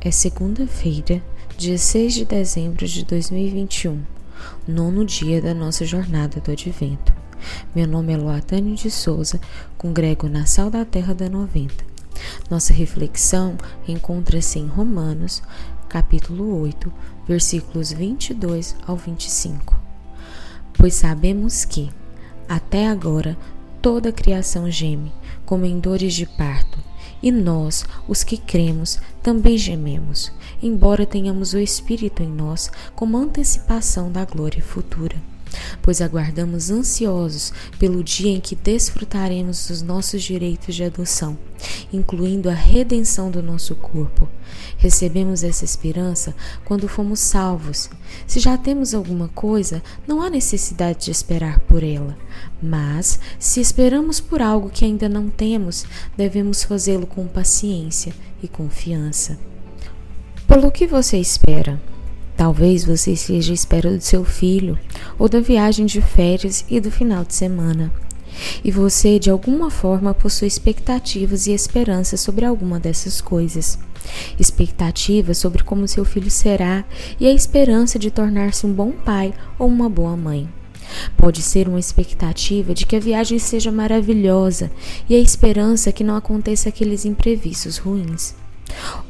É segunda-feira, dia 6 de dezembro de 2021, nono dia da nossa jornada do Advento. Meu nome é Loatânio de Souza, congrego na Sal da Terra da 90. Nossa reflexão encontra-se em Romanos, capítulo 8, versículos 22 ao 25. Pois sabemos que, até agora, toda a criação geme, como em dores de parto e nós, os que cremos, também gememos, embora tenhamos o Espírito em nós como antecipação da glória futura. Pois aguardamos ansiosos pelo dia em que desfrutaremos dos nossos direitos de adoção, incluindo a redenção do nosso corpo. Recebemos essa esperança quando fomos salvos. Se já temos alguma coisa, não há necessidade de esperar por ela. Mas, se esperamos por algo que ainda não temos, devemos fazê-lo com paciência e confiança. Pelo que você espera? Talvez você esteja à espera do seu filho, ou da viagem de férias e do final de semana e você de alguma forma possui expectativas e esperanças sobre alguma dessas coisas. Expectativas sobre como seu filho será e a esperança de tornar-se um bom pai ou uma boa mãe. Pode ser uma expectativa de que a viagem seja maravilhosa e a esperança que não aconteça aqueles imprevistos ruins.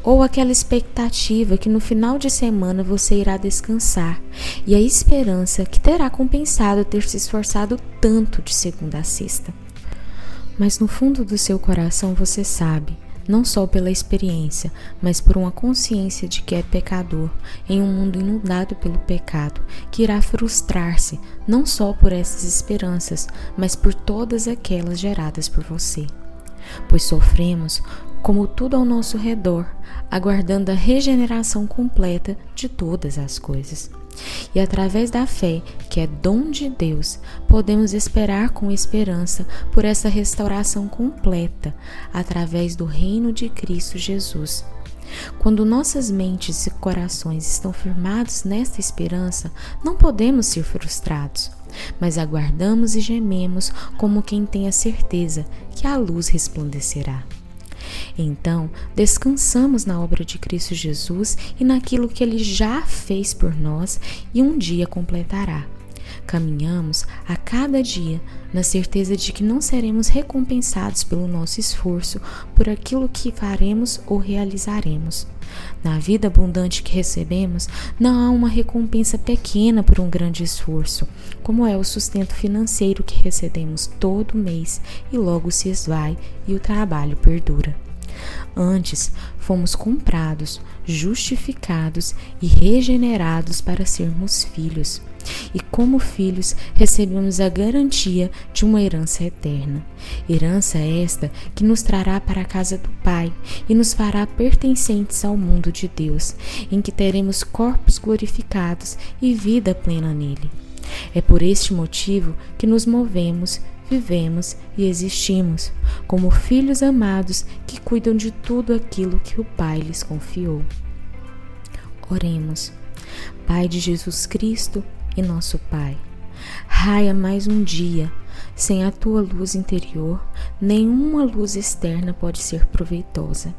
Ou aquela expectativa que no final de semana você irá descansar e a esperança que terá compensado ter se esforçado tanto de segunda a sexta. Mas no fundo do seu coração você sabe, não só pela experiência, mas por uma consciência de que é pecador em um mundo inundado pelo pecado, que irá frustrar-se não só por essas esperanças, mas por todas aquelas geradas por você pois sofremos como tudo ao nosso redor, aguardando a regeneração completa de todas as coisas. E através da fé, que é dom de Deus, podemos esperar com esperança por essa restauração completa através do reino de Cristo Jesus. Quando nossas mentes e corações estão firmados nesta esperança, não podemos ser frustrados, mas aguardamos e gememos como quem tem a certeza que a luz resplandecerá. Então, descansamos na obra de Cristo Jesus e naquilo que ele já fez por nós e um dia completará. Caminhamos a cada dia na certeza de que não seremos recompensados pelo nosso esforço por aquilo que faremos ou realizaremos. Na vida abundante que recebemos, não há uma recompensa pequena por um grande esforço, como é o sustento financeiro que recebemos todo mês e logo se esvai e o trabalho perdura. Antes, fomos comprados, justificados e regenerados para sermos filhos. E como filhos, recebemos a garantia de uma herança eterna. Herança esta que nos trará para a casa do Pai e nos fará pertencentes ao mundo de Deus, em que teremos corpos glorificados e vida plena nele. É por este motivo que nos movemos, vivemos e existimos, como filhos amados que cuidam de tudo aquilo que o Pai lhes confiou. Oremos. Pai de Jesus Cristo e nosso Pai, raia mais um dia. Sem a tua luz interior, nenhuma luz externa pode ser proveitosa.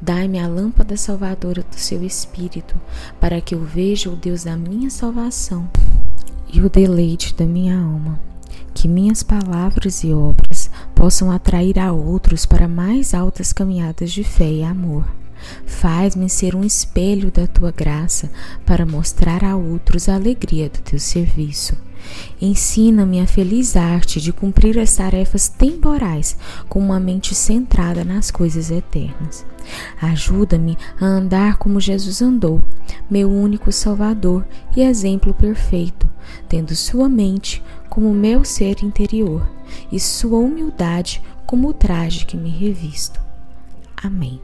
Dai-me a lâmpada salvadora do seu Espírito, para que eu veja o Deus da minha salvação e o deleite da minha alma. Que minhas palavras e obras possam atrair a outros para mais altas caminhadas de fé e amor. Faz-me ser um espelho da tua graça para mostrar a outros a alegria do teu serviço. Ensina-me a feliz arte de cumprir as tarefas temporais com uma mente centrada nas coisas eternas. Ajuda-me a andar como Jesus andou, meu único Salvador e exemplo perfeito, tendo sua mente como meu ser interior e sua humildade como o traje que me revisto. Amém.